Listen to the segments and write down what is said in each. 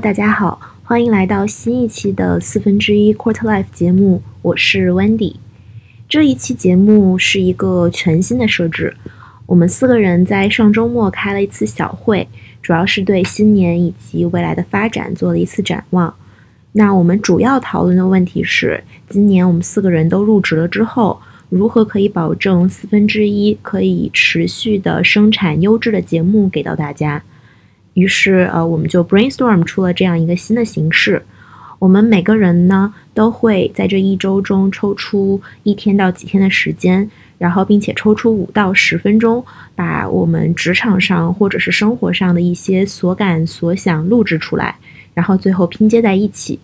大家好，欢迎来到新一期的四分之一 Quarter Life 节目，我是 Wendy。这一期节目是一个全新的设置，我们四个人在上周末开了一次小会，主要是对新年以及未来的发展做了一次展望。那我们主要讨论的问题是，今年我们四个人都入职了之后，如何可以保证四分之一可以持续的生产优质的节目给到大家。于是，呃，我们就 brainstorm 出了这样一个新的形式。我们每个人呢，都会在这一周中抽出一天到几天的时间，然后并且抽出五到十分钟，把我们职场上或者是生活上的一些所感所想录制出来，然后最后拼接在一起。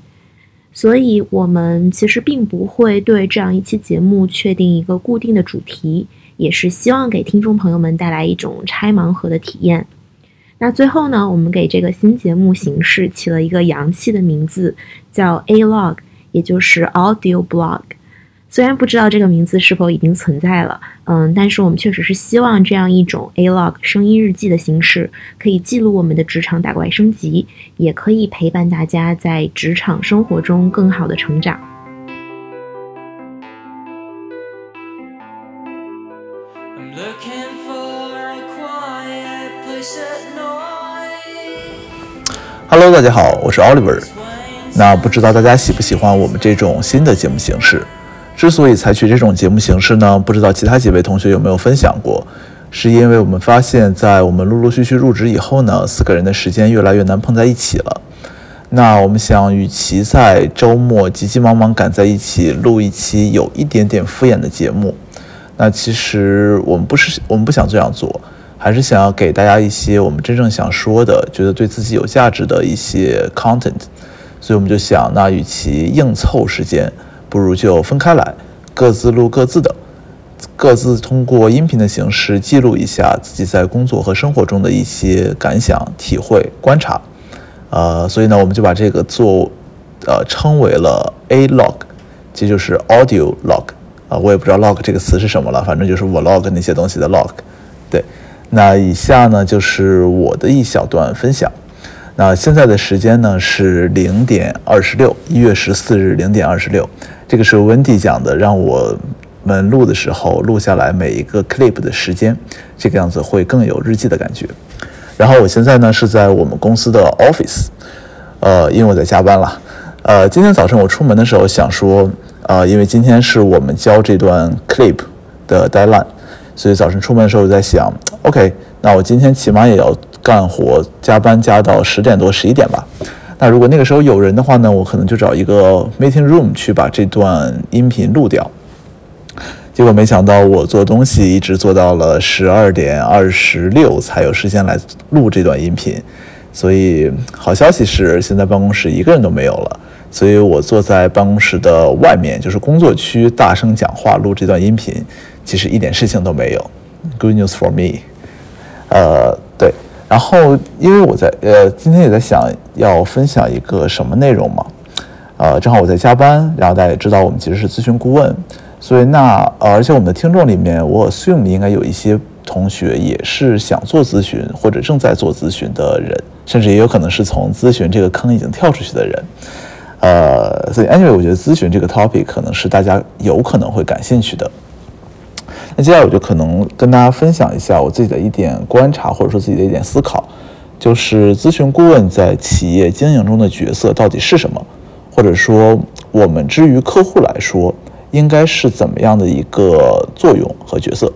所以，我们其实并不会对这样一期节目确定一个固定的主题，也是希望给听众朋友们带来一种拆盲盒的体验。那最后呢，我们给这个新节目形式起了一个洋气的名字，叫 A Log，也就是 Audio Blog。虽然不知道这个名字是否已经存在了，嗯，但是我们确实是希望这样一种 A Log 声音日记的形式，可以记录我们的职场打怪升级，也可以陪伴大家在职场生活中更好的成长。Hello，大家好，我是 Oliver。那不知道大家喜不喜欢我们这种新的节目形式？之所以采取这种节目形式呢，不知道其他几位同学有没有分享过？是因为我们发现，在我们陆陆续续入职以后呢，四个人的时间越来越难碰在一起了。那我们想，与其在周末急急忙忙赶在一起录一期有一点点敷衍的节目，那其实我们不是我们不想这样做。还是想要给大家一些我们真正想说的，觉得对自己有价值的一些 content，所以我们就想，那与其硬凑时间，不如就分开来，各自录各自的，各自通过音频的形式记录一下自己在工作和生活中的一些感想、体会、观察。呃，所以呢，我们就把这个做，呃，称为了 A log，这就是 audio log。啊，我也不知道 log 这个词是什么了，反正就是 vlog 那些东西的 log，对。那以下呢就是我的一小段分享。那现在的时间呢是零点二十六，一月十四日零点二十六。这个是温蒂讲的，让我们录的时候录下来每一个 clip 的时间，这个样子会更有日记的感觉。然后我现在呢是在我们公司的 office，呃，因为我在加班了。呃，今天早晨我出门的时候想说，呃，因为今天是我们交这段 clip 的 deadline。所以早晨出门的时候，我在想，OK，那我今天起码也要干活，加班加到十点多、十一点吧。那如果那个时候有人的话呢，我可能就找一个 meeting room 去把这段音频录掉。结果没想到，我做东西一直做到了十二点二十六才有时间来录这段音频。所以好消息是，现在办公室一个人都没有了。所以我坐在办公室的外面，就是工作区，大声讲话录这段音频。其实一点事情都没有，Good news for me。呃，对，然后因为我在呃今天也在想要分享一个什么内容嘛，呃，正好我在加班，然后大家也知道我们其实是咨询顾问，所以那呃而且我们的听众里面，我 assume 应该有一些同学也是想做咨询或者正在做咨询的人，甚至也有可能是从咨询这个坑已经跳出去的人，呃，所以 anyway 我觉得咨询这个 topic 可能是大家有可能会感兴趣的。那接下来我就可能跟大家分享一下我自己的一点观察，或者说自己的一点思考，就是咨询顾问在企业经营中的角色到底是什么，或者说我们之于客户来说应该是怎么样的一个作用和角色。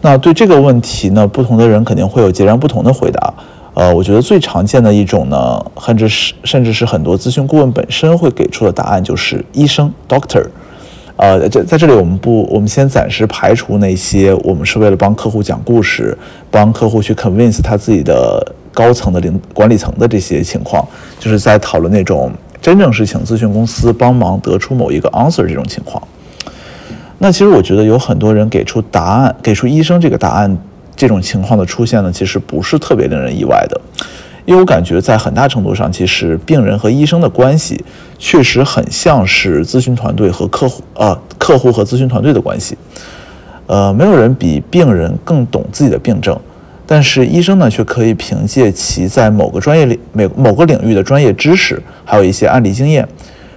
那对这个问题呢，不同的人肯定会有截然不同的回答。呃，我觉得最常见的一种呢，甚至是甚至是很多咨询顾问本身会给出的答案就是医生 （doctor）。呃，在在这里，我们不，我们先暂时排除那些我们是为了帮客户讲故事，帮客户去 convince 他自己的高层的领管理层的这些情况，就是在讨论那种真正是请咨询公司帮忙得出某一个 answer 这种情况。那其实我觉得有很多人给出答案，给出医生这个答案，这种情况的出现呢，其实不是特别令人意外的。因为我感觉在很大程度上，其实病人和医生的关系确实很像是咨询团队和客户啊，客户和咨询团队的关系。呃，没有人比病人更懂自己的病症，但是医生呢却可以凭借其在某个专业领每某个领域的专业知识，还有一些案例经验，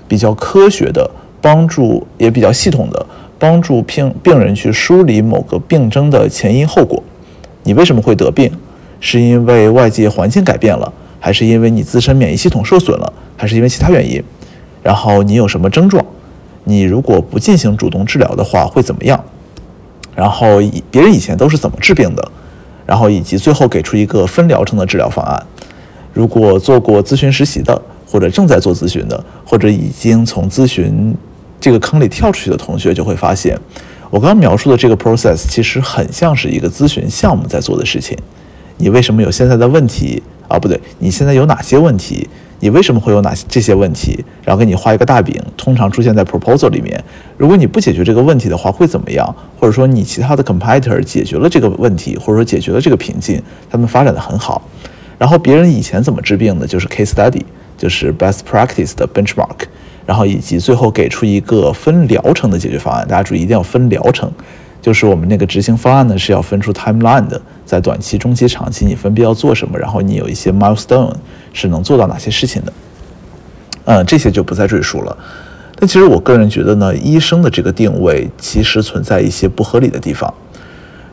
比较科学的帮助，也比较系统的帮助病病人去梳理某个病症的前因后果。你为什么会得病？是因为外界环境改变了，还是因为你自身免疫系统受损了，还是因为其他原因？然后你有什么症状？你如果不进行主动治疗的话会怎么样？然后以别人以前都是怎么治病的？然后以及最后给出一个分疗程的治疗方案。如果做过咨询实习的，或者正在做咨询的，或者已经从咨询这个坑里跳出去的同学，就会发现，我刚刚描述的这个 process 其实很像是一个咨询项目在做的事情。你为什么有现在的问题啊？不对，你现在有哪些问题？你为什么会有哪些这些问题？然后给你画一个大饼，通常出现在 proposal 里面。如果你不解决这个问题的话，会怎么样？或者说你其他的 competitor 解决了这个问题，或者说解决了这个瓶颈，他们发展的很好。然后别人以前怎么治病的，就是 case study，就是 best practice 的 benchmark。然后以及最后给出一个分疗程的解决方案。大家注意，一定要分疗程。就是我们那个执行方案呢，是要分出 timeline 的，在短期、中期、长期，你分别要做什么，然后你有一些 milestone 是能做到哪些事情的。嗯，这些就不再赘述了。但其实我个人觉得呢，医生的这个定位其实存在一些不合理的地方。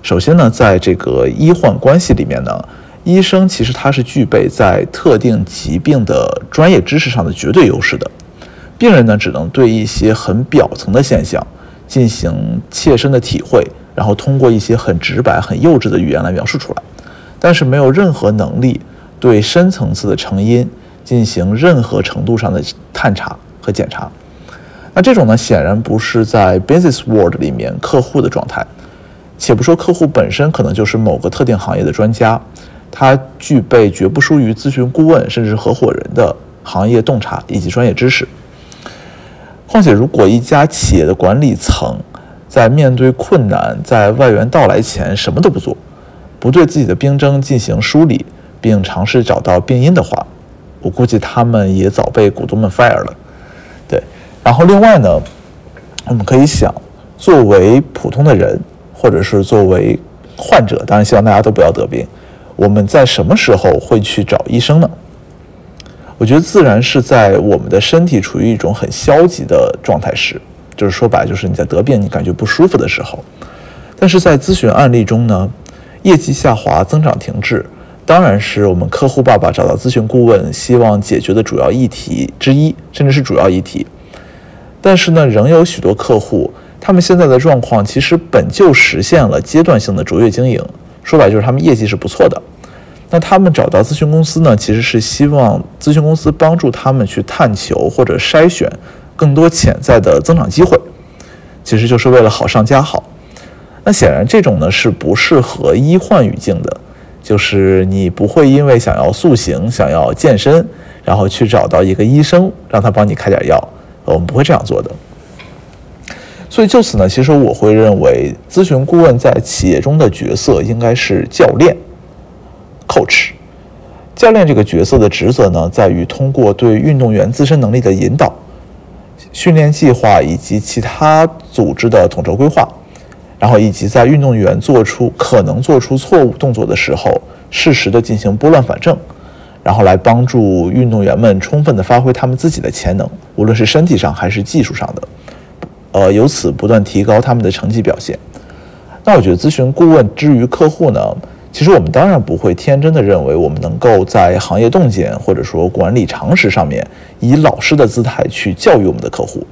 首先呢，在这个医患关系里面呢，医生其实他是具备在特定疾病的专业知识上的绝对优势的，病人呢只能对一些很表层的现象。进行切身的体会，然后通过一些很直白、很幼稚的语言来描述出来，但是没有任何能力对深层次的成因进行任何程度上的探查和检查。那这种呢，显然不是在 business world 里面客户的状态。且不说客户本身可能就是某个特定行业的专家，他具备绝不输于咨询顾问甚至合伙人的行业洞察以及专业知识。况且，如果一家企业的管理层在面对困难、在外援到来前什么都不做，不对自己的病症进行梳理，并尝试找到病因的话，我估计他们也早被股东们 fire 了。对，然后另外呢，我们可以想，作为普通的人，或者是作为患者，当然希望大家都不要得病，我们在什么时候会去找医生呢？我觉得自然是在我们的身体处于一种很消极的状态时，就是说白，就是你在得病、你感觉不舒服的时候。但是在咨询案例中呢，业绩下滑、增长停滞，当然是我们客户爸爸找到咨询顾问希望解决的主要议题之一，甚至是主要议题。但是呢，仍有许多客户，他们现在的状况其实本就实现了阶段性的卓越经营，说白就是他们业绩是不错的。那他们找到咨询公司呢，其实是希望咨询公司帮助他们去探求或者筛选更多潜在的增长机会，其实就是为了好上加好。那显然这种呢是不适合医患语境的，就是你不会因为想要塑形、想要健身，然后去找到一个医生让他帮你开点药，我们不会这样做的。所以就此呢，其实我会认为咨询顾问在企业中的角色应该是教练。coach，教练这个角色的职责呢，在于通过对运动员自身能力的引导、训练计划以及其他组织的统筹规划，然后以及在运动员做出可能做出错误动作的时候，适时的进行拨乱反正，然后来帮助运动员们充分的发挥他们自己的潜能，无论是身体上还是技术上的，呃，由此不断提高他们的成绩表现。那我觉得咨询顾问之于客户呢？其实我们当然不会天真的认为我们能够在行业洞见或者说管理常识上面以老师的姿态去教育我们的客户。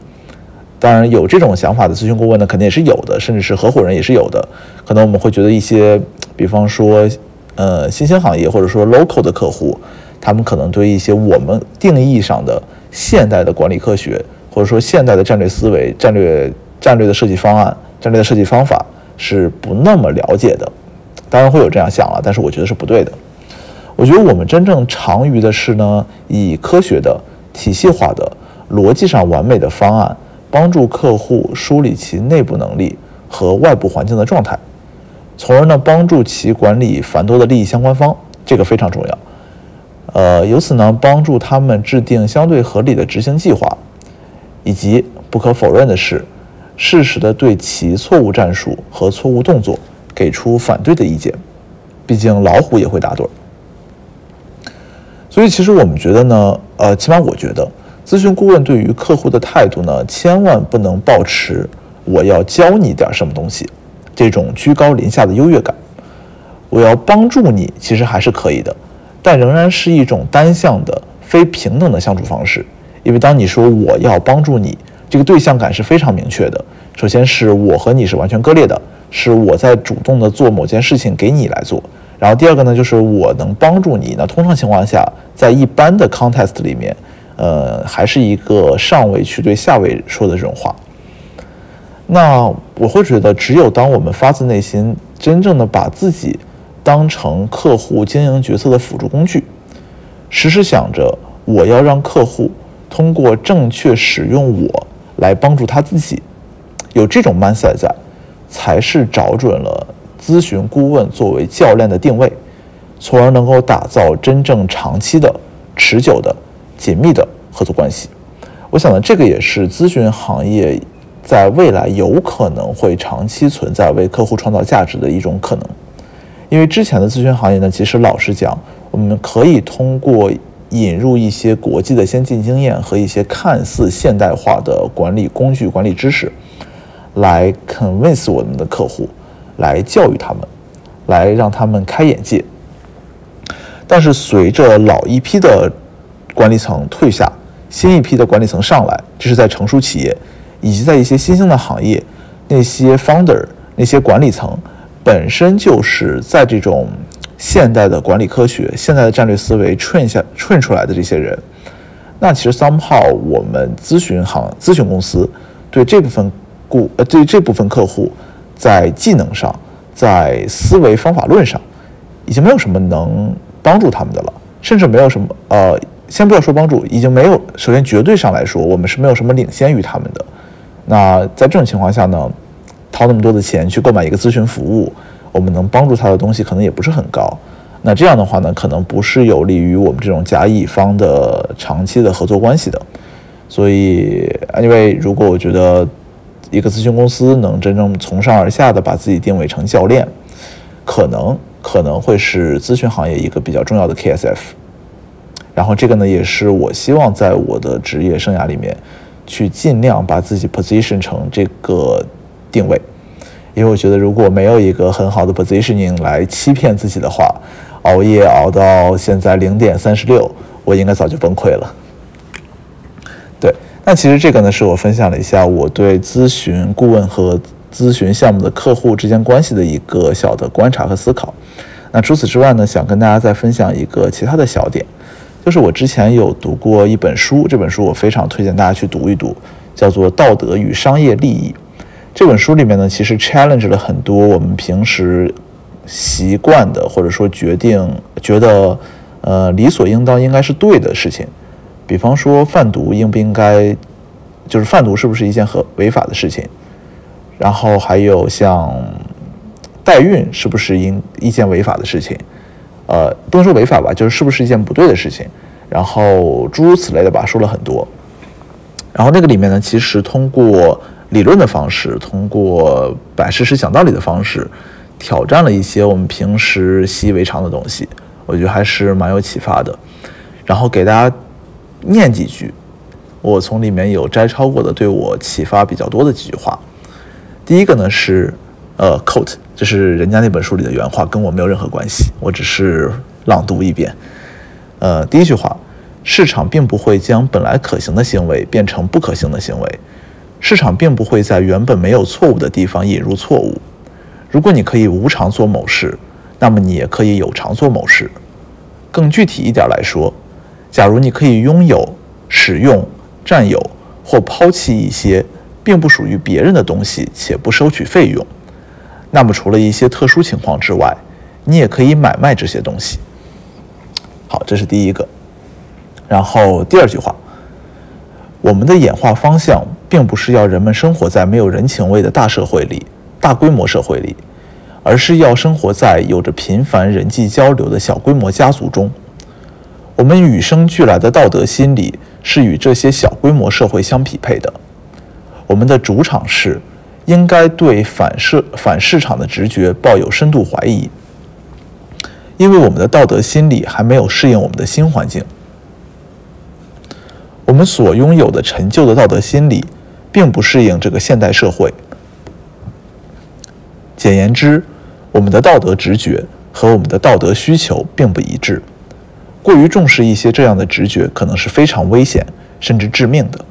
当然有这种想法的咨询顾问呢，肯定也是有的，甚至是合伙人也是有的。可能我们会觉得一些，比方说，呃，新兴行业或者说 local 的客户，他们可能对一些我们定义上的现代的管理科学或者说现代的战略思维、战略战略的设计方案、战略的设计方法是不那么了解的。当然会有这样想了，但是我觉得是不对的。我觉得我们真正长于的是呢，以科学的、体系化的、逻辑上完美的方案，帮助客户梳理其内部能力和外部环境的状态，从而呢帮助其管理繁多的利益相关方，这个非常重要。呃，由此呢帮助他们制定相对合理的执行计划，以及不可否认的是，适时的对其错误战术和错误动作。给出反对的意见，毕竟老虎也会打盹儿。所以其实我们觉得呢，呃，起码我觉得，咨询顾问对于客户的态度呢，千万不能抱持我要教你点什么东西这种居高临下的优越感。我要帮助你，其实还是可以的，但仍然是一种单向的、非平等的相处方式。因为当你说我要帮助你，这个对象感是非常明确的。首先是我和你是完全割裂的，是我在主动的做某件事情给你来做。然后第二个呢，就是我能帮助你。那通常情况下，在一般的 context 里面，呃，还是一个上位去对下位说的这种话。那我会觉得，只有当我们发自内心、真正的把自己当成客户经营决策的辅助工具，时时想着我要让客户通过正确使用我来帮助他自己，有这种 mindset 在，才是找准了。咨询顾问作为教练的定位，从而能够打造真正长期的、持久的、紧密的合作关系。我想呢，这个也是咨询行业在未来有可能会长期存在、为客户创造价值的一种可能。因为之前的咨询行业呢，其实老实讲，我们可以通过引入一些国际的先进经验和一些看似现代化的管理工具、管理知识，来 convince 我们的客户。来教育他们，来让他们开眼界。但是随着老一批的管理层退下，新一批的管理层上来，这是在成熟企业以及在一些新兴的行业，那些 founder 那些管理层本身就是在这种现代的管理科学、现代的战略思维 train 下 train 出来的这些人，那其实 somehow 我们咨询行咨询公司对这部分顾呃对于这部分客户。在技能上，在思维方法论上，已经没有什么能帮助他们的了，甚至没有什么呃，先不要说帮助，已经没有。首先，绝对上来说，我们是没有什么领先于他们的。那在这种情况下呢，掏那么多的钱去购买一个咨询服务，我们能帮助他的东西可能也不是很高。那这样的话呢，可能不是有利于我们这种甲乙方的长期的合作关系的。所以，anyway，如果我觉得。一个咨询公司能真正从上而下的把自己定位成教练，可能可能会是咨询行业一个比较重要的 KSF。然后这个呢，也是我希望在我的职业生涯里面去尽量把自己 position 成这个定位，因为我觉得如果没有一个很好的 positioning 来欺骗自己的话，熬夜熬到现在零点三十六，我应该早就崩溃了。那其实这个呢，是我分享了一下我对咨询顾问和咨询项目的客户之间关系的一个小的观察和思考。那除此之外呢，想跟大家再分享一个其他的小点，就是我之前有读过一本书，这本书我非常推荐大家去读一读，叫做《道德与商业利益》。这本书里面呢，其实 challenge 了很多我们平时习惯的，或者说决定觉得呃理所应当应该是对的事情。比方说贩毒应不应该，就是贩毒是不是一件合违法的事情？然后还有像代孕是不是应一件违法的事情？呃，不能说违法吧，就是是不是一件不对的事情？然后诸如此类的吧，说了很多。然后那个里面呢，其实通过理论的方式，通过摆事实讲道理的方式，挑战了一些我们平时习以为常的东西，我觉得还是蛮有启发的。然后给大家。念几句，我从里面有摘抄过的，对我启发比较多的几句话。第一个呢是，呃，quote，这是人家那本书里的原话，跟我没有任何关系，我只是朗读一遍。呃，第一句话，市场并不会将本来可行的行为变成不可行的行为，市场并不会在原本没有错误的地方引入错误。如果你可以无偿做某事，那么你也可以有偿做某事。更具体一点来说。假如你可以拥有、使用、占有或抛弃一些并不属于别人的东西，且不收取费用，那么除了一些特殊情况之外，你也可以买卖这些东西。好，这是第一个。然后第二句话，我们的演化方向并不是要人们生活在没有人情味的大社会里、大规模社会里，而是要生活在有着频繁人际交流的小规模家族中。我们与生俱来的道德心理是与这些小规模社会相匹配的。我们的主场是应该对反市反市场的直觉抱有深度怀疑。因为我们的道德心理还没有适应我们的新环境。我们所拥有的陈旧的道德心理，并不适应这个现代社会。简言之，我们的道德直觉和我们的道德需求并不一致。过于重视一些这样的直觉，可能是非常危险甚至致命的。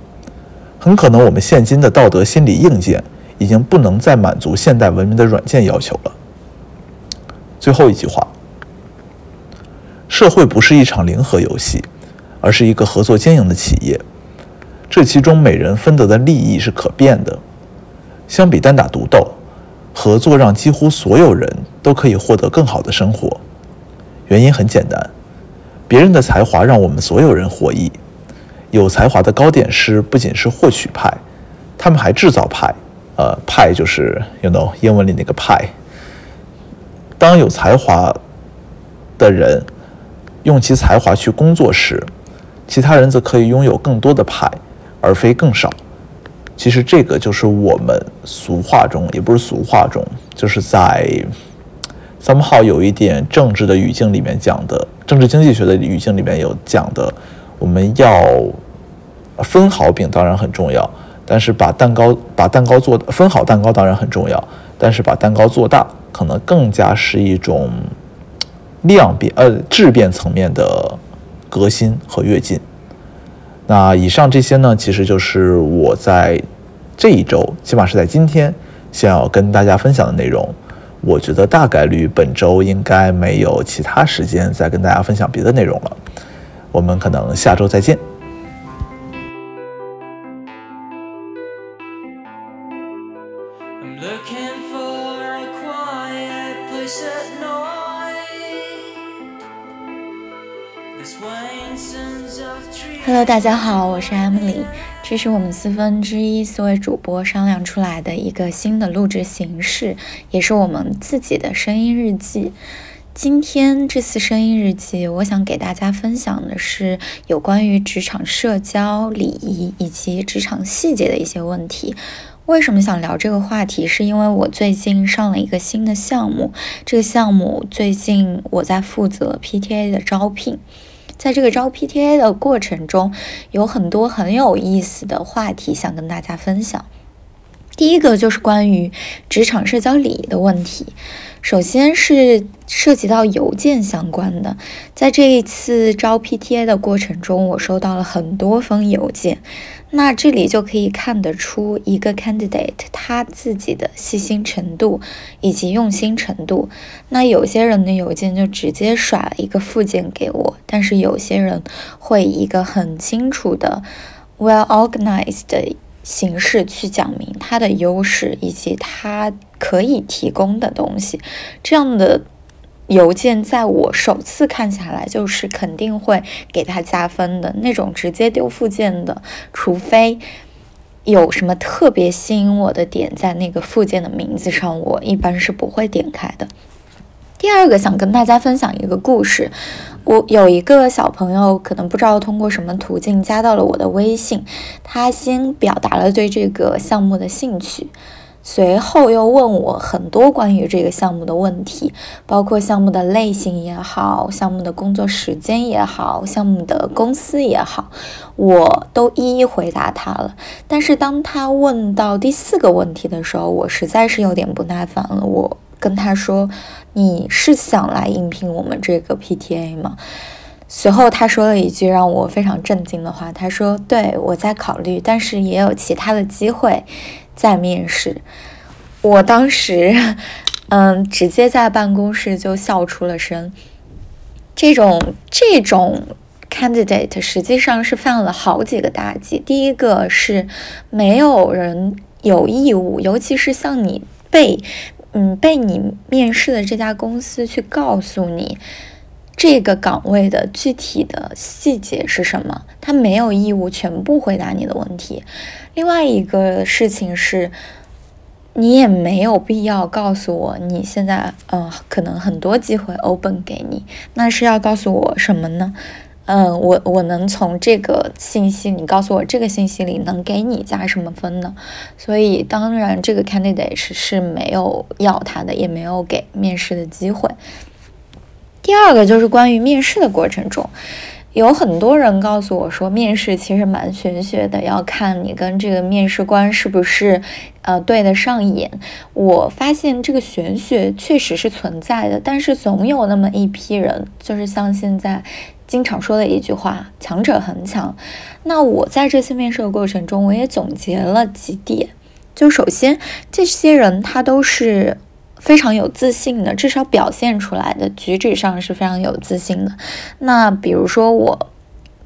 很可能我们现今的道德心理硬件已经不能再满足现代文明的软件要求了。最后一句话：社会不是一场零和游戏。而是一个合作经营的企业，这其中每人分得的利益是可变的。相比单打独斗，合作让几乎所有人都可以获得更好的生活。原因很简单，别人的才华让我们所有人获益。有才华的糕点师不仅是获取派，他们还制造派。呃，派就是 you know 英文里那个派。当有才华的人用其才华去工作时，其他人则可以拥有更多的派，而非更少。其实这个就是我们俗话中，也不是俗话中，就是在 somehow 有一点政治的语境里面讲的，政治经济学的语境里面有讲的，我们要分好饼当然很重要，但是把蛋糕把蛋糕做分好蛋糕当然很重要，但是把蛋糕做大，可能更加是一种量变呃质变层面的。革新和跃进。那以上这些呢，其实就是我在这一周，起码是在今天，想要跟大家分享的内容。我觉得大概率本周应该没有其他时间再跟大家分享别的内容了。我们可能下周再见。Hello，大家好，我是 Emily，这是我们四分之一四位主播商量出来的一个新的录制形式，也是我们自己的声音日记。今天这次声音日记，我想给大家分享的是有关于职场社交礼仪以及职场细节的一些问题。为什么想聊这个话题？是因为我最近上了一个新的项目，这个项目最近我在负责 PTA 的招聘。在这个招 PTA 的过程中，有很多很有意思的话题想跟大家分享。第一个就是关于职场社交礼仪的问题。首先是涉及到邮件相关的，在这一次招 PTA 的过程中，我收到了很多封邮件。那这里就可以看得出一个 candidate 他自己的细心程度以及用心程度。那有些人的邮件就直接甩了一个附件给我，但是有些人会以一个很清楚的 well organized 的形式去讲明他的优势以及他可以提供的东西。这样的。邮件在我首次看下来，就是肯定会给他加分的那种。直接丢附件的，除非有什么特别吸引我的点在那个附件的名字上，我一般是不会点开的。第二个想跟大家分享一个故事，我有一个小朋友，可能不知道通过什么途径加到了我的微信，他先表达了对这个项目的兴趣。随后又问我很多关于这个项目的问题，包括项目的类型也好，项目的工作时间也好，项目的公司也好，我都一一回答他了。但是当他问到第四个问题的时候，我实在是有点不耐烦了。我跟他说：“你是想来应聘我们这个 PTA 吗？”随后他说了一句让我非常震惊的话，他说：“对我在考虑，但是也有其他的机会。”在面试，我当时，嗯，直接在办公室就笑出了声。这种这种 candidate 实际上是犯了好几个大忌。第一个是没有人有义务，尤其是像你被，嗯，被你面试的这家公司去告诉你。这个岗位的具体的细节是什么？他没有义务全部回答你的问题。另外一个事情是，你也没有必要告诉我你现在，嗯，可能很多机会 open 给你。那是要告诉我什么呢？嗯，我我能从这个信息，你告诉我这个信息里能给你加什么分呢？所以当然，这个 candidate 是是没有要他的，也没有给面试的机会。第二个就是关于面试的过程中。有很多人告诉我说，面试其实蛮玄学的，要看你跟这个面试官是不是，呃，对得上眼。我发现这个玄学确实是存在的，但是总有那么一批人，就是像现在经常说的一句话“强者恒强”。那我在这次面试的过程中，我也总结了几点，就首先这些人他都是。非常有自信的，至少表现出来的举止上是非常有自信的。那比如说我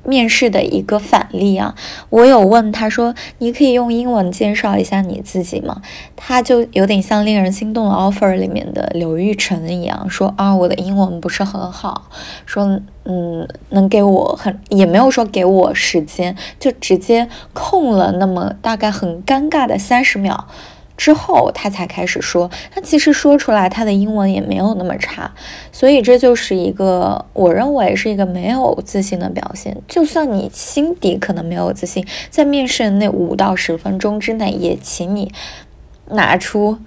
面试的一个反例啊，我有问他说：“你可以用英文介绍一下你自己吗？”他就有点像令人心动的 offer 里面的刘玉成一样，说：“啊，我的英文不是很好，说嗯，能给我很也没有说给我时间，就直接空了那么大概很尴尬的三十秒。”之后他才开始说，他其实说出来他的英文也没有那么差，所以这就是一个我认为是一个没有自信的表现。就算你心底可能没有自信，在面试的那五到十分钟之内，也请你拿出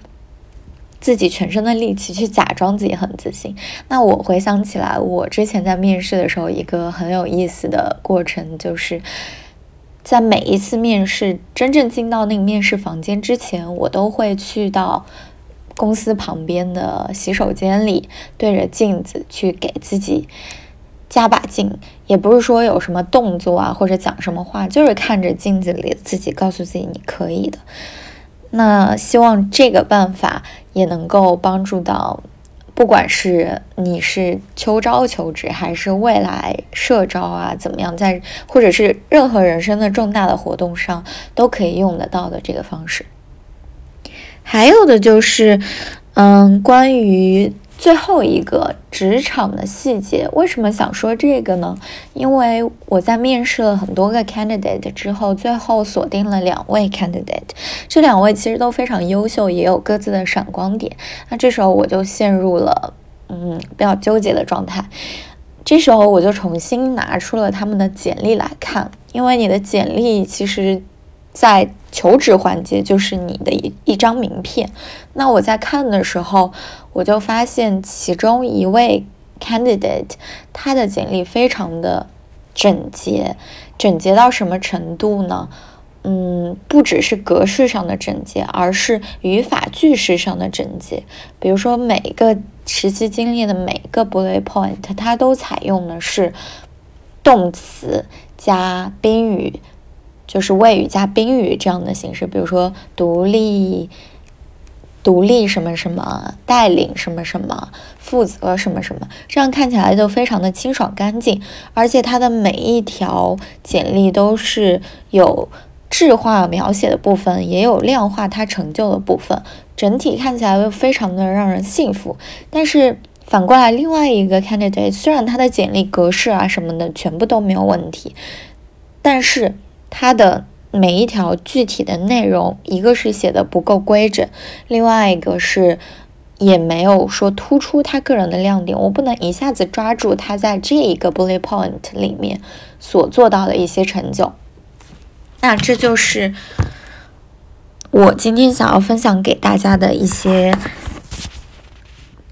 自己全身的力气去假装自己很自信。那我回想起来，我之前在面试的时候，一个很有意思的过程就是。在每一次面试真正进到那个面试房间之前，我都会去到公司旁边的洗手间里，对着镜子去给自己加把劲。也不是说有什么动作啊，或者讲什么话，就是看着镜子里的自己，告诉自己你可以的。那希望这个办法也能够帮助到。不管是你是秋招求职，还是未来社招啊，怎么样，在或者是任何人生的重大的活动上，都可以用得到的这个方式。还有的就是，嗯，关于。最后一个职场的细节，为什么想说这个呢？因为我在面试了很多个 candidate 之后，最后锁定了两位 candidate，这两位其实都非常优秀，也有各自的闪光点。那这时候我就陷入了嗯比较纠结的状态。这时候我就重新拿出了他们的简历来看，因为你的简历其实。在求职环节，就是你的一一张名片。那我在看的时候，我就发现其中一位 candidate，他的简历非常的整洁，整洁到什么程度呢？嗯，不只是格式上的整洁，而是语法句式上的整洁。比如说，每个实习经历的每个 bullet point，它都采用的是动词加宾语。就是谓语加宾语这样的形式，比如说独立、独立什么什么，带领什么什么，负责什么什么，这样看起来就非常的清爽干净。而且它的每一条简历都是有质化描写的部分，也有量化它成就的部分，整体看起来又非常的让人信服。但是反过来，另外一个 candidate 虽然他的简历格式啊什么的全部都没有问题，但是。他的每一条具体的内容，一个是写的不够规整，另外一个是也没有说突出他个人的亮点。我不能一下子抓住他在这一个 bullet point 里面所做到的一些成就。那这就是我今天想要分享给大家的一些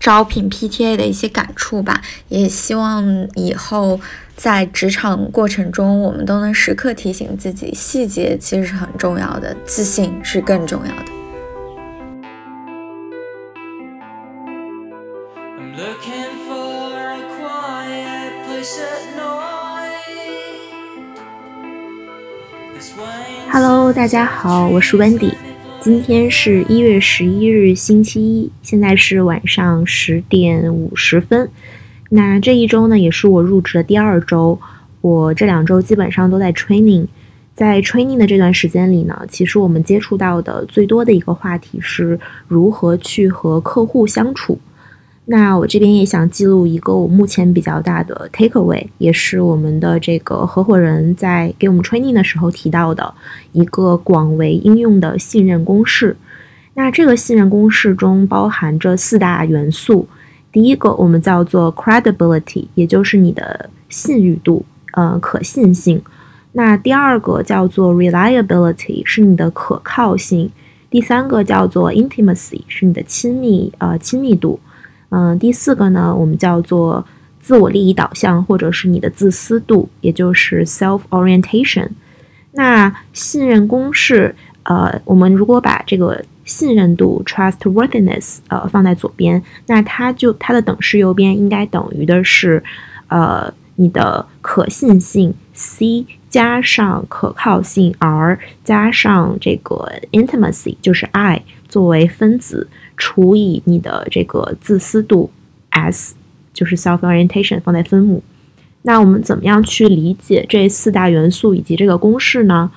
招聘 PTA 的一些感触吧，也希望以后。在职场过程中，我们都能时刻提醒自己，细节其实是很重要的，自信是更重要的。Hello，大家好，我是 Wendy，今天是一月十一日，星期一，现在是晚上十点五十分。那这一周呢，也是我入职的第二周。我这两周基本上都在 training，在 training 的这段时间里呢，其实我们接触到的最多的一个话题是如何去和客户相处。那我这边也想记录一个我目前比较大的 takeaway，也是我们的这个合伙人在给我们 training 的时候提到的一个广为应用的信任公式。那这个信任公式中包含着四大元素。第一个我们叫做 credibility，也就是你的信誉度，呃，可信性。那第二个叫做 reliability，是你的可靠性。第三个叫做 intimacy，是你的亲密，呃，亲密度。嗯，第四个呢，我们叫做自我利益导向，或者是你的自私度，也就是 self orientation。那信任公式，呃，我们如果把这个信任度 trustworthiness 呃放在左边，那它就它的等式右边应该等于的是，呃，你的可信性 c 加上可靠性 r 加上这个 intimacy 就是 i 作为分子除以你的这个自私度 s。就是 self orientation 放在分母，那我们怎么样去理解这四大元素以及这个公式呢？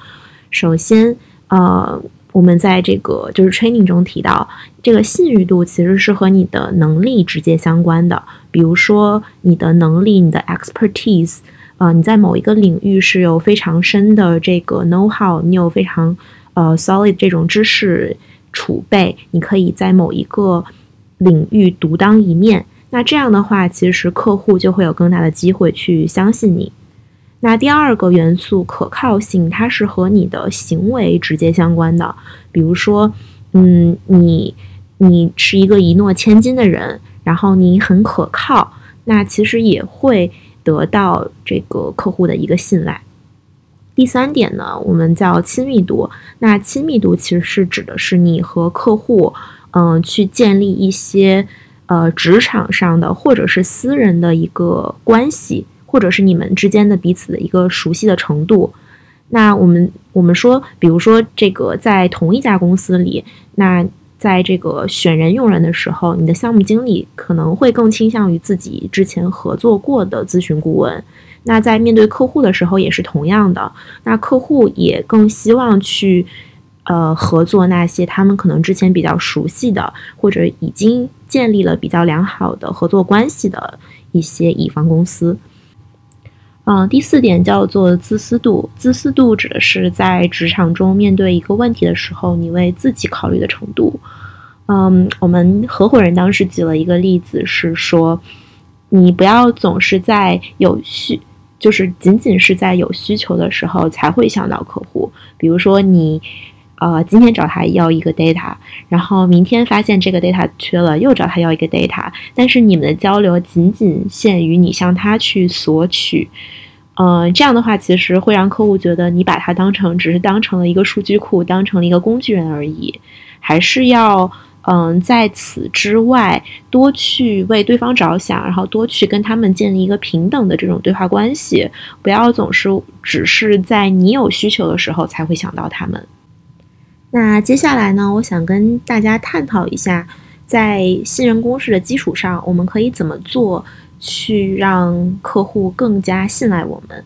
首先，呃，我们在这个就是 training 中提到，这个信誉度其实是和你的能力直接相关的。比如说，你的能力，你的 expertise，呃，你在某一个领域是有非常深的这个 know how，你有非常呃 solid 这种知识储备，你可以在某一个领域独当一面。那这样的话，其实客户就会有更大的机会去相信你。那第二个元素可靠性，它是和你的行为直接相关的。比如说，嗯，你你是一个一诺千金的人，然后你很可靠，那其实也会得到这个客户的一个信赖。第三点呢，我们叫亲密度。那亲密度其实是指的是你和客户，嗯，去建立一些。呃，职场上的或者是私人的一个关系，或者是你们之间的彼此的一个熟悉的程度。那我们我们说，比如说这个在同一家公司里，那在这个选人用人的时候，你的项目经理可能会更倾向于自己之前合作过的咨询顾问。那在面对客户的时候也是同样的，那客户也更希望去。呃，合作那些他们可能之前比较熟悉的，或者已经建立了比较良好的合作关系的一些乙方公司。嗯，第四点叫做自私度。自私度指的是在职场中面对一个问题的时候，你为自己考虑的程度。嗯，我们合伙人当时举了一个例子，是说你不要总是在有需，就是仅仅是在有需求的时候才会想到客户。比如说你。呃，今天找他要一个 data，然后明天发现这个 data 缺了，又找他要一个 data，但是你们的交流仅仅限于你向他去索取，嗯，这样的话其实会让客户觉得你把他当成只是当成了一个数据库，当成了一个工具人而已，还是要嗯在此之外多去为对方着想，然后多去跟他们建立一个平等的这种对话关系，不要总是只是在你有需求的时候才会想到他们。那接下来呢，我想跟大家探讨一下，在信任公式的基础上，我们可以怎么做去让客户更加信赖我们。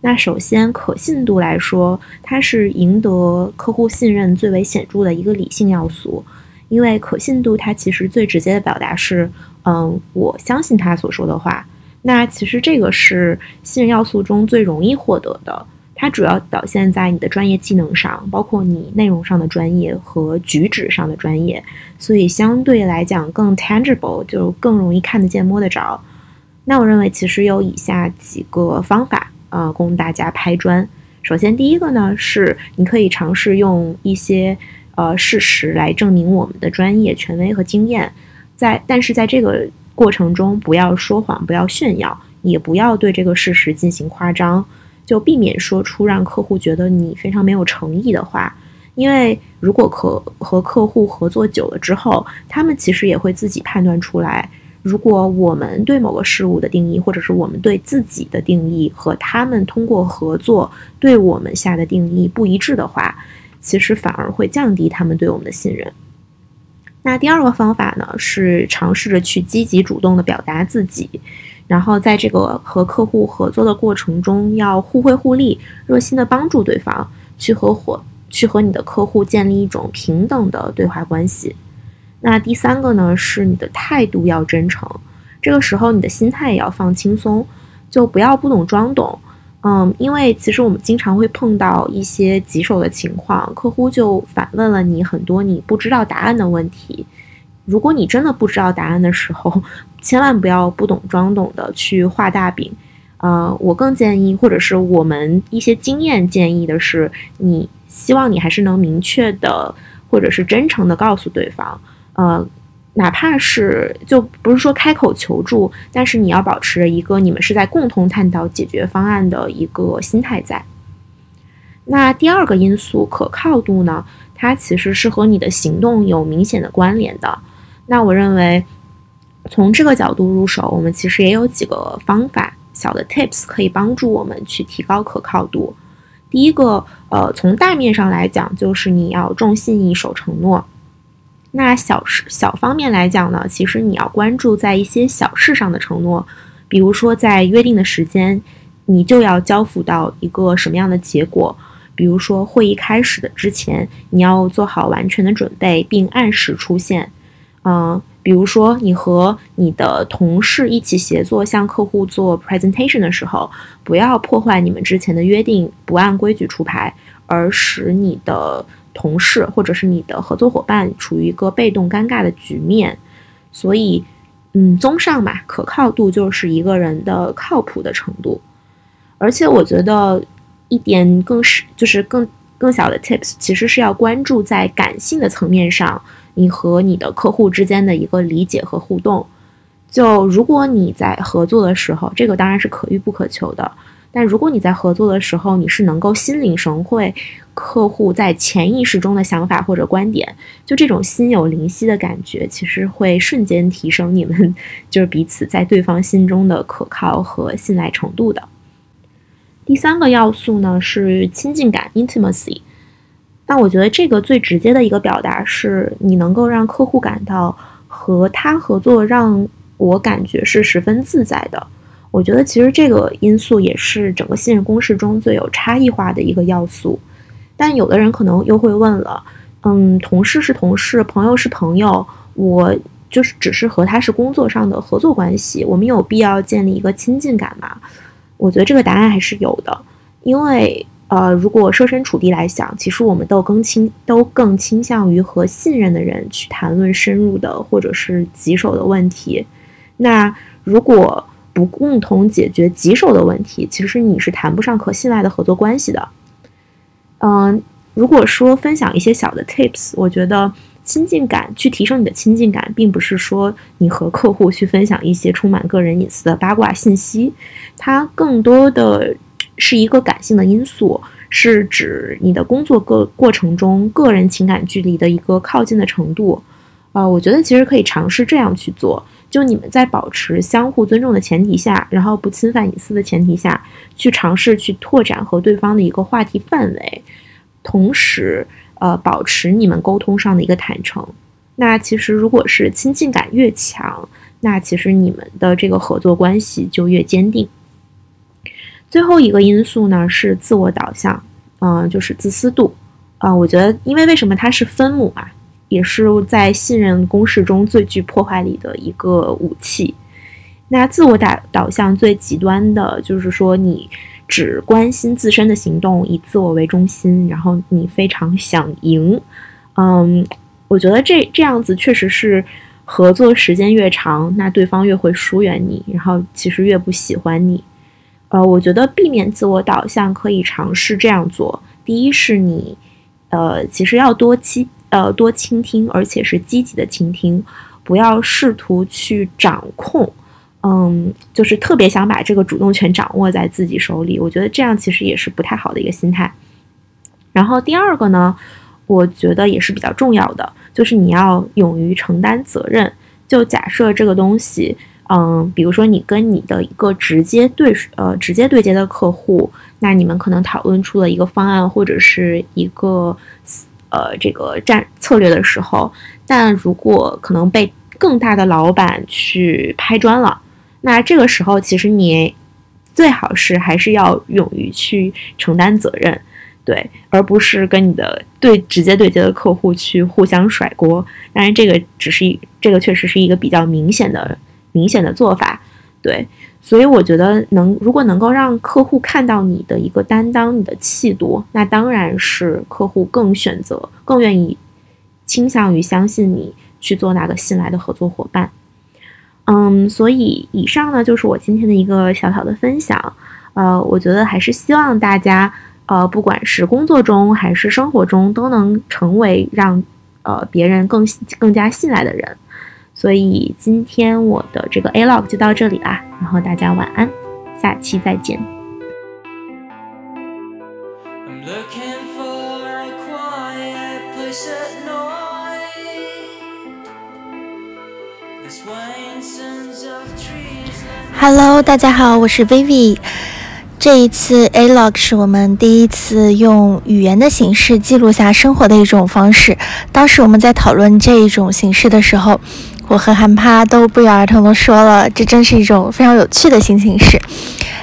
那首先，可信度来说，它是赢得客户信任最为显著的一个理性要素，因为可信度它其实最直接的表达是，嗯，我相信他所说的话。那其实这个是信任要素中最容易获得的。它主要表现在你的专业技能上，包括你内容上的专业和举止上的专业，所以相对来讲更 tangible，就更容易看得见、摸得着。那我认为其实有以下几个方法，呃，供大家拍砖。首先，第一个呢是你可以尝试用一些呃事实来证明我们的专业、权威和经验，在但是在这个过程中不要说谎，不要炫耀，也不要对这个事实进行夸张。就避免说出让客户觉得你非常没有诚意的话，因为如果可和客户合作久了之后，他们其实也会自己判断出来，如果我们对某个事物的定义，或者是我们对自己的定义和他们通过合作对我们下的定义不一致的话，其实反而会降低他们对我们的信任。那第二个方法呢，是尝试着去积极主动的表达自己。然后在这个和客户合作的过程中，要互惠互利，热心的帮助对方，去合伙，去和你的客户建立一种平等的对话关系。那第三个呢，是你的态度要真诚，这个时候你的心态也要放轻松，就不要不懂装懂。嗯，因为其实我们经常会碰到一些棘手的情况，客户就反问了你很多你不知道答案的问题。如果你真的不知道答案的时候，千万不要不懂装懂的去画大饼。呃，我更建议，或者是我们一些经验建议的是，你希望你还是能明确的或者是真诚的告诉对方，呃，哪怕是就不是说开口求助，但是你要保持一个你们是在共同探讨解决方案的一个心态在。那第二个因素可靠度呢？它其实是和你的行动有明显的关联的。那我认为，从这个角度入手，我们其实也有几个方法，小的 tips 可以帮助我们去提高可靠度。第一个，呃，从大面上来讲，就是你要重信义、守承诺。那小事、小方面来讲呢，其实你要关注在一些小事上的承诺，比如说在约定的时间，你就要交付到一个什么样的结果。比如说，会议开始的之前，你要做好完全的准备，并按时出现。嗯，比如说，你和你的同事一起协作向客户做 presentation 的时候，不要破坏你们之前的约定，不按规矩出牌，而使你的同事或者是你的合作伙伴处于一个被动尴尬的局面。所以，嗯，综上吧，可靠度就是一个人的靠谱的程度。而且，我觉得。一点更是就是更更小的 tips，其实是要关注在感性的层面上，你和你的客户之间的一个理解和互动。就如果你在合作的时候，这个当然是可遇不可求的，但如果你在合作的时候，你是能够心领神会客户在潜意识中的想法或者观点，就这种心有灵犀的感觉，其实会瞬间提升你们 就是彼此在对方心中的可靠和信赖程度的。第三个要素呢是亲近感 （intimacy）。那我觉得这个最直接的一个表达是你能够让客户感到和他合作让我感觉是十分自在的。我觉得其实这个因素也是整个信任公式中最有差异化的一个要素。但有的人可能又会问了：嗯，同事是同事，朋友是朋友，我就是只是和他是工作上的合作关系，我们有必要建立一个亲近感吗？我觉得这个答案还是有的，因为呃，如果设身处地来想，其实我们都更倾都更倾向于和信任的人去谈论深入的或者是棘手的问题。那如果不共同解决棘手的问题，其实你是谈不上可信赖的合作关系的。嗯，如果说分享一些小的 tips，我觉得。亲近感去提升你的亲近感，并不是说你和客户去分享一些充满个人隐私的八卦信息，它更多的是一个感性的因素，是指你的工作过过程中个人情感距离的一个靠近的程度。啊，我觉得其实可以尝试这样去做，就你们在保持相互尊重的前提下，然后不侵犯隐私的前提下，去尝试去拓展和对方的一个话题范围，同时。呃，保持你们沟通上的一个坦诚。那其实，如果是亲近感越强，那其实你们的这个合作关系就越坚定。最后一个因素呢是自我导向，嗯，就是自私度。啊，我觉得，因为为什么它是分母啊，也是在信任公式中最具破坏力的一个武器。那自我导导向最极端的就是说你。只关心自身的行动，以自我为中心，然后你非常想赢，嗯，我觉得这这样子确实是合作时间越长，那对方越会疏远你，然后其实越不喜欢你。呃，我觉得避免自我导向可以尝试这样做：第一是你，呃，其实要多倾呃多倾听，而且是积极的倾听，不要试图去掌控。嗯，就是特别想把这个主动权掌握在自己手里，我觉得这样其实也是不太好的一个心态。然后第二个呢，我觉得也是比较重要的，就是你要勇于承担责任。就假设这个东西，嗯，比如说你跟你的一个直接对呃直接对接的客户，那你们可能讨论出了一个方案或者是一个呃这个战策略的时候，但如果可能被更大的老板去拍砖了。那这个时候，其实你最好是还是要勇于去承担责任，对，而不是跟你的对直接对接的客户去互相甩锅。当然，这个只是一，这个确实是一个比较明显的、明显的做法，对。所以我觉得，能如果能够让客户看到你的一个担当、你的气度，那当然是客户更选择、更愿意倾向于相信你去做那个信赖的合作伙伴。嗯，所以以上呢就是我今天的一个小小的分享。呃，我觉得还是希望大家，呃，不管是工作中还是生活中，都能成为让呃别人更更加信赖的人。所以今天我的这个 A log 就到这里啦，然后大家晚安，下期再见。Hello，大家好，我是 Vivi。这一次 A log 是我们第一次用语言的形式记录下生活的一种方式。当时我们在讨论这一种形式的时候，我和韩帕都不约而同地说了，这真是一种非常有趣的新形式。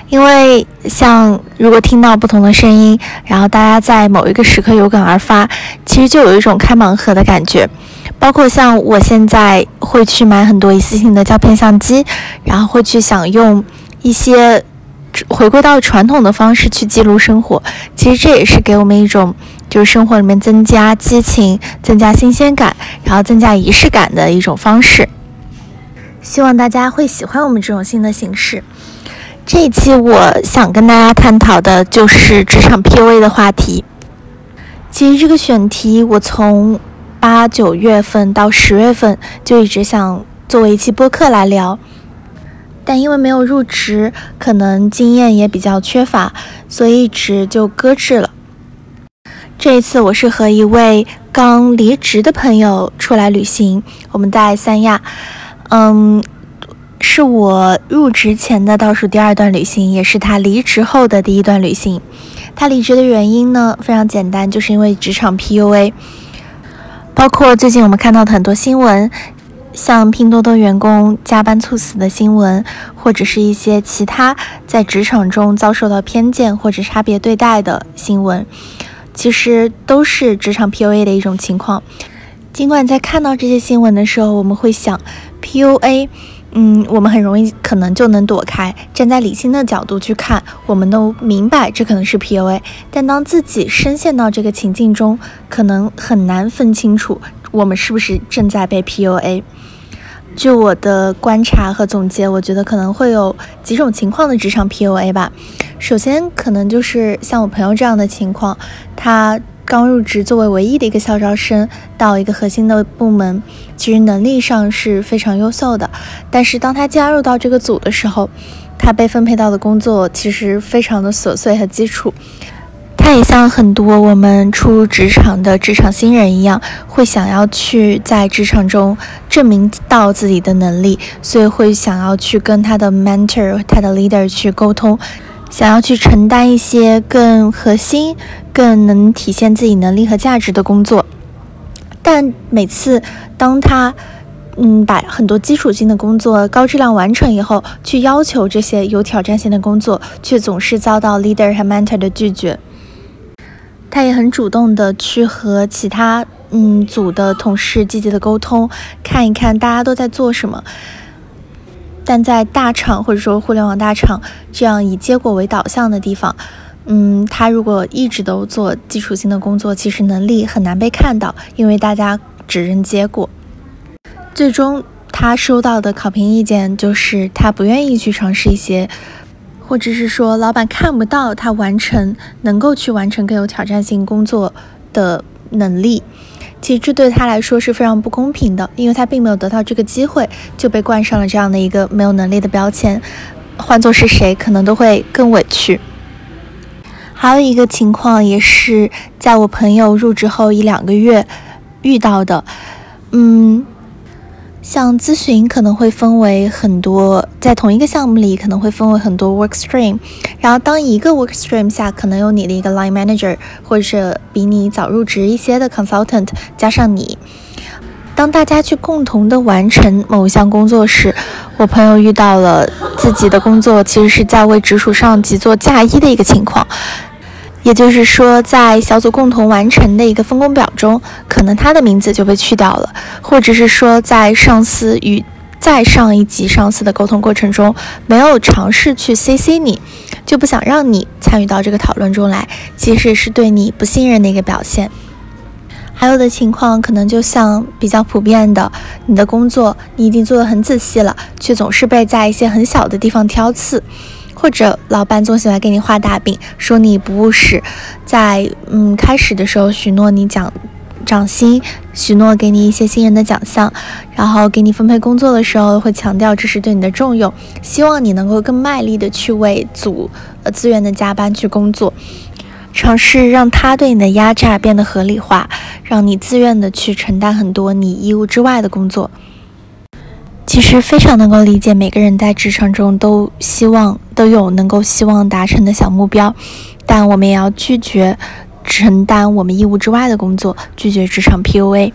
因为像如果听到不同的声音，然后大家在某一个时刻有感而发，其实就有一种开盲盒的感觉。包括像我现在会去买很多一次性的胶片相机，然后会去想用一些。回归到传统的方式去记录生活，其实这也是给我们一种就是生活里面增加激情、增加新鲜感，然后增加仪式感的一种方式。希望大家会喜欢我们这种新的形式。这一期我想跟大家探讨的就是职场 PUA 的话题。其实这个选题我从八九月份到十月份就一直想作为一期播客来聊。但因为没有入职，可能经验也比较缺乏，所以一直就搁置了。这一次我是和一位刚离职的朋友出来旅行，我们在三亚，嗯，是我入职前的倒数第二段旅行，也是他离职后的第一段旅行。他离职的原因呢，非常简单，就是因为职场 PUA，包括最近我们看到的很多新闻。像拼多多员工加班猝死的新闻，或者是一些其他在职场中遭受到偏见或者差别对待的新闻，其实都是职场 PUA 的一种情况。尽管在看到这些新闻的时候，我们会想 PUA，嗯，我们很容易可能就能躲开。站在理性的角度去看，我们都明白这可能是 PUA。但当自己深陷到这个情境中，可能很难分清楚我们是不是正在被 PUA。据我的观察和总结，我觉得可能会有几种情况的职场 PUA 吧。首先，可能就是像我朋友这样的情况，他刚入职，作为唯一的一个校招生，到一个核心的部门，其实能力上是非常优秀的。但是当他加入到这个组的时候，他被分配到的工作其实非常的琐碎和基础。他也像很多我们初入职场的职场新人一样，会想要去在职场中证明到自己的能力，所以会想要去跟他的 mentor、他的 leader 去沟通，想要去承担一些更核心、更能体现自己能力和价值的工作。但每次当他嗯把很多基础性的工作高质量完成以后，去要求这些有挑战性的工作，却总是遭到 leader 和 mentor 的拒绝。他也很主动的去和其他嗯组的同事积极的沟通，看一看大家都在做什么。但在大厂或者说互联网大厂这样以结果为导向的地方，嗯，他如果一直都做基础性的工作，其实能力很难被看到，因为大家只认结果。最终他收到的考评意见就是他不愿意去尝试一些。或者是说，老板看不到他完成能够去完成更有挑战性工作的能力，其实这对他来说是非常不公平的，因为他并没有得到这个机会，就被冠上了这样的一个没有能力的标签。换做是谁，可能都会更委屈。还有一个情况，也是在我朋友入职后一两个月遇到的，嗯。像咨询可能会分为很多，在同一个项目里可能会分为很多 work stream，然后当一个 work stream 下可能有你的一个 line manager，或者比你早入职一些的 consultant 加上你，当大家去共同的完成某一项工作时，我朋友遇到了自己的工作其实是在为直属上级做嫁衣的一个情况。也就是说，在小组共同完成的一个分工表中，可能他的名字就被去掉了，或者是说，在上司与再上一级上司的沟通过程中，没有尝试去 CC 你，就不想让你参与到这个讨论中来，其实是对你不信任的一个表现。还有的情况，可能就像比较普遍的，你的工作你已经做得很仔细了，却总是被在一些很小的地方挑刺。或者老板总喜欢给你画大饼，说你不务实，在嗯开始的时候许诺你奖涨薪，许诺给你一些新人的奖项，然后给你分配工作的时候会强调这是对你的重用，希望你能够更卖力的去为组呃资源的加班去工作，尝试让他对你的压榨变得合理化，让你自愿的去承担很多你义务之外的工作。其实非常能够理解，每个人在职场中都希望都有能够希望达成的小目标，但我们也要拒绝承担我们义务之外的工作，拒绝职场 PUA。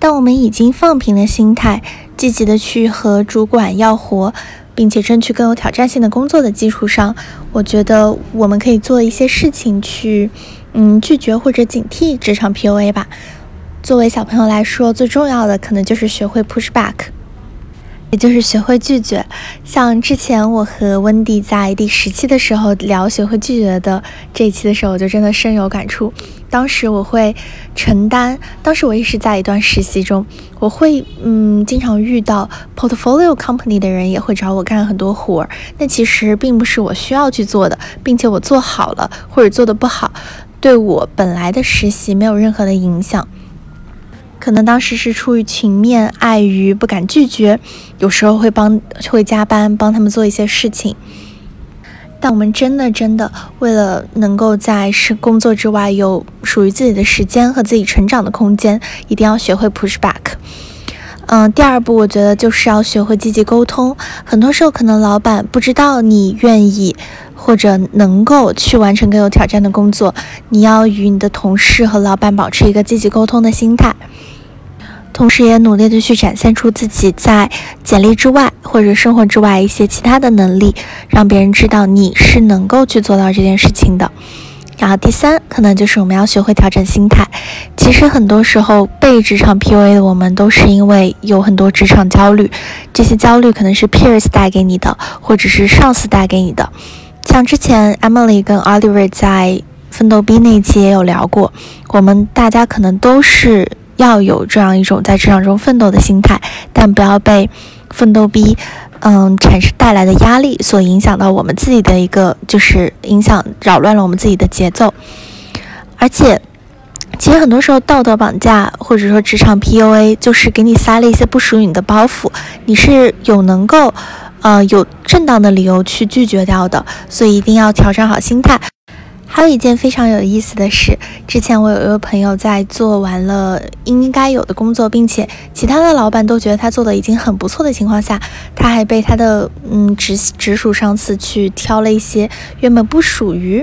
当我们已经放平了心态，积极的去和主管要活，并且争取更有挑战性的工作的基础上，我觉得我们可以做一些事情去，嗯，拒绝或者警惕职场 PUA 吧。作为小朋友来说，最重要的可能就是学会 push back，也就是学会拒绝。像之前我和温迪在第十期的时候聊学会拒绝的这一期的时候，我就真的深有感触。当时我会承担，当时我也是在一段实习中，我会嗯经常遇到 portfolio company 的人也会找我干很多活儿，那其实并不是我需要去做的，并且我做好了或者做的不好，对我本来的实习没有任何的影响。可能当时是出于情面，碍于不敢拒绝，有时候会帮会加班帮他们做一些事情。但我们真的真的为了能够在是工作之外有属于自己的时间和自己成长的空间，一定要学会 push back。嗯，第二步我觉得就是要学会积极沟通。很多时候可能老板不知道你愿意或者能够去完成更有挑战的工作，你要与你的同事和老板保持一个积极沟通的心态。同时，也努力的去展现出自己在简历之外或者生活之外一些其他的能力，让别人知道你是能够去做到这件事情的。然后第三，可能就是我们要学会调整心态。其实很多时候被职场 PUA 的我们，都是因为有很多职场焦虑。这些焦虑可能是 peers 带给你的，或者是上司带给你的。像之前 Emily 跟 Oliver 在奋斗 B 那一期也有聊过，我们大家可能都是。要有这样一种在职场中奋斗的心态，但不要被奋斗逼，嗯，产生带来的压力所影响到我们自己的一个，就是影响扰乱了我们自己的节奏。而且，其实很多时候道德绑架或者说职场 PUA，就是给你塞了一些不属于你的包袱，你是有能够，呃，有正当的理由去拒绝掉的，所以一定要调整好心态。还有一件非常有意思的事，之前我有一个朋友在做完了应该有的工作，并且其他的老板都觉得他做的已经很不错的情况下，他还被他的嗯直直属上司去挑了一些原本不属于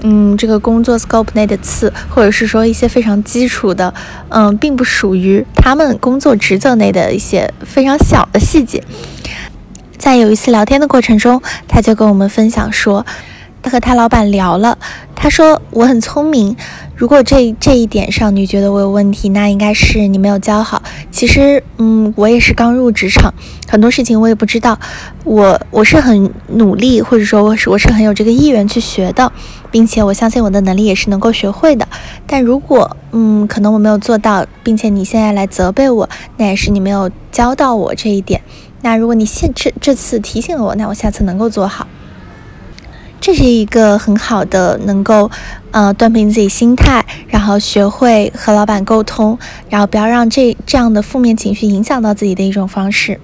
嗯这个工作 scope 内的刺，或者是说一些非常基础的嗯并不属于他们工作职责内的一些非常小的细节。在有一次聊天的过程中，他就跟我们分享说。他和他老板聊了，他说我很聪明。如果这这一点上你觉得我有问题，那应该是你没有教好。其实，嗯，我也是刚入职场，很多事情我也不知道。我我是很努力，或者说我是我是很有这个意愿去学的，并且我相信我的能力也是能够学会的。但如果，嗯，可能我没有做到，并且你现在来责备我，那也是你没有教到我这一点。那如果你现这这次提醒了我，那我下次能够做好。这是一个很好的能够，呃，端平自己心态，然后学会和老板沟通，然后不要让这这样的负面情绪影响到自己的一种方式。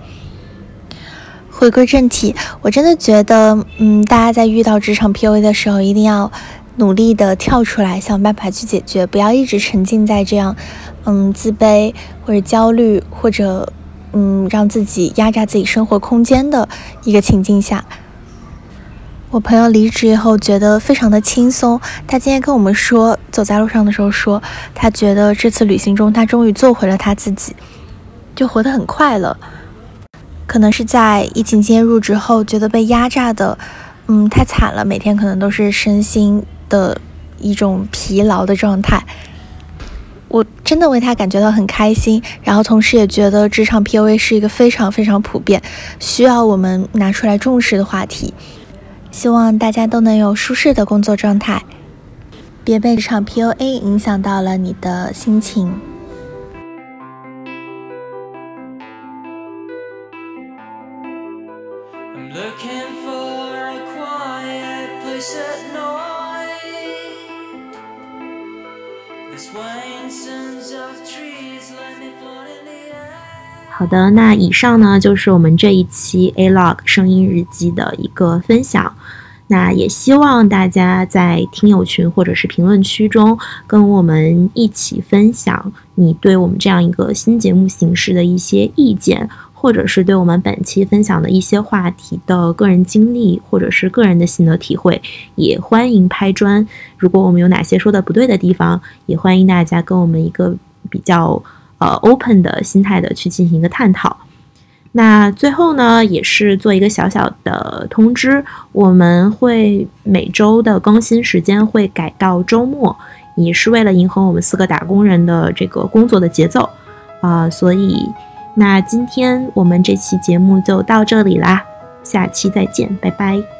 回归正题，我真的觉得，嗯，大家在遇到职场 PUA 的时候，一定要努力的跳出来，想办法去解决，不要一直沉浸在这样，嗯，自卑或者焦虑或者，嗯，让自己压榨自己生活空间的一个情境下。我朋友离职以后觉得非常的轻松。他今天跟我们说，走在路上的时候说，他觉得这次旅行中他终于做回了他自己，就活得很快乐。可能是在疫情期间入职后，觉得被压榨的，嗯，太惨了，每天可能都是身心的一种疲劳的状态。我真的为他感觉到很开心，然后同时也觉得职场 PUA 是一个非常非常普遍，需要我们拿出来重视的话题。希望大家都能有舒适的工作状态，别被这场 PUA 影响到了你的心情。好的，那以上呢就是我们这一期 A Log 声音日记的一个分享。那也希望大家在听友群或者是评论区中跟我们一起分享你对我们这样一个新节目形式的一些意见，或者是对我们本期分享的一些话题的个人经历或者是个人的心得体会，也欢迎拍砖。如果我们有哪些说的不对的地方，也欢迎大家跟我们一个比较呃 open 的心态的去进行一个探讨。那最后呢，也是做一个小小的通知，我们会每周的更新时间会改到周末，也是为了迎合我们四个打工人的这个工作的节奏啊。所以，那今天我们这期节目就到这里啦，下期再见，拜拜。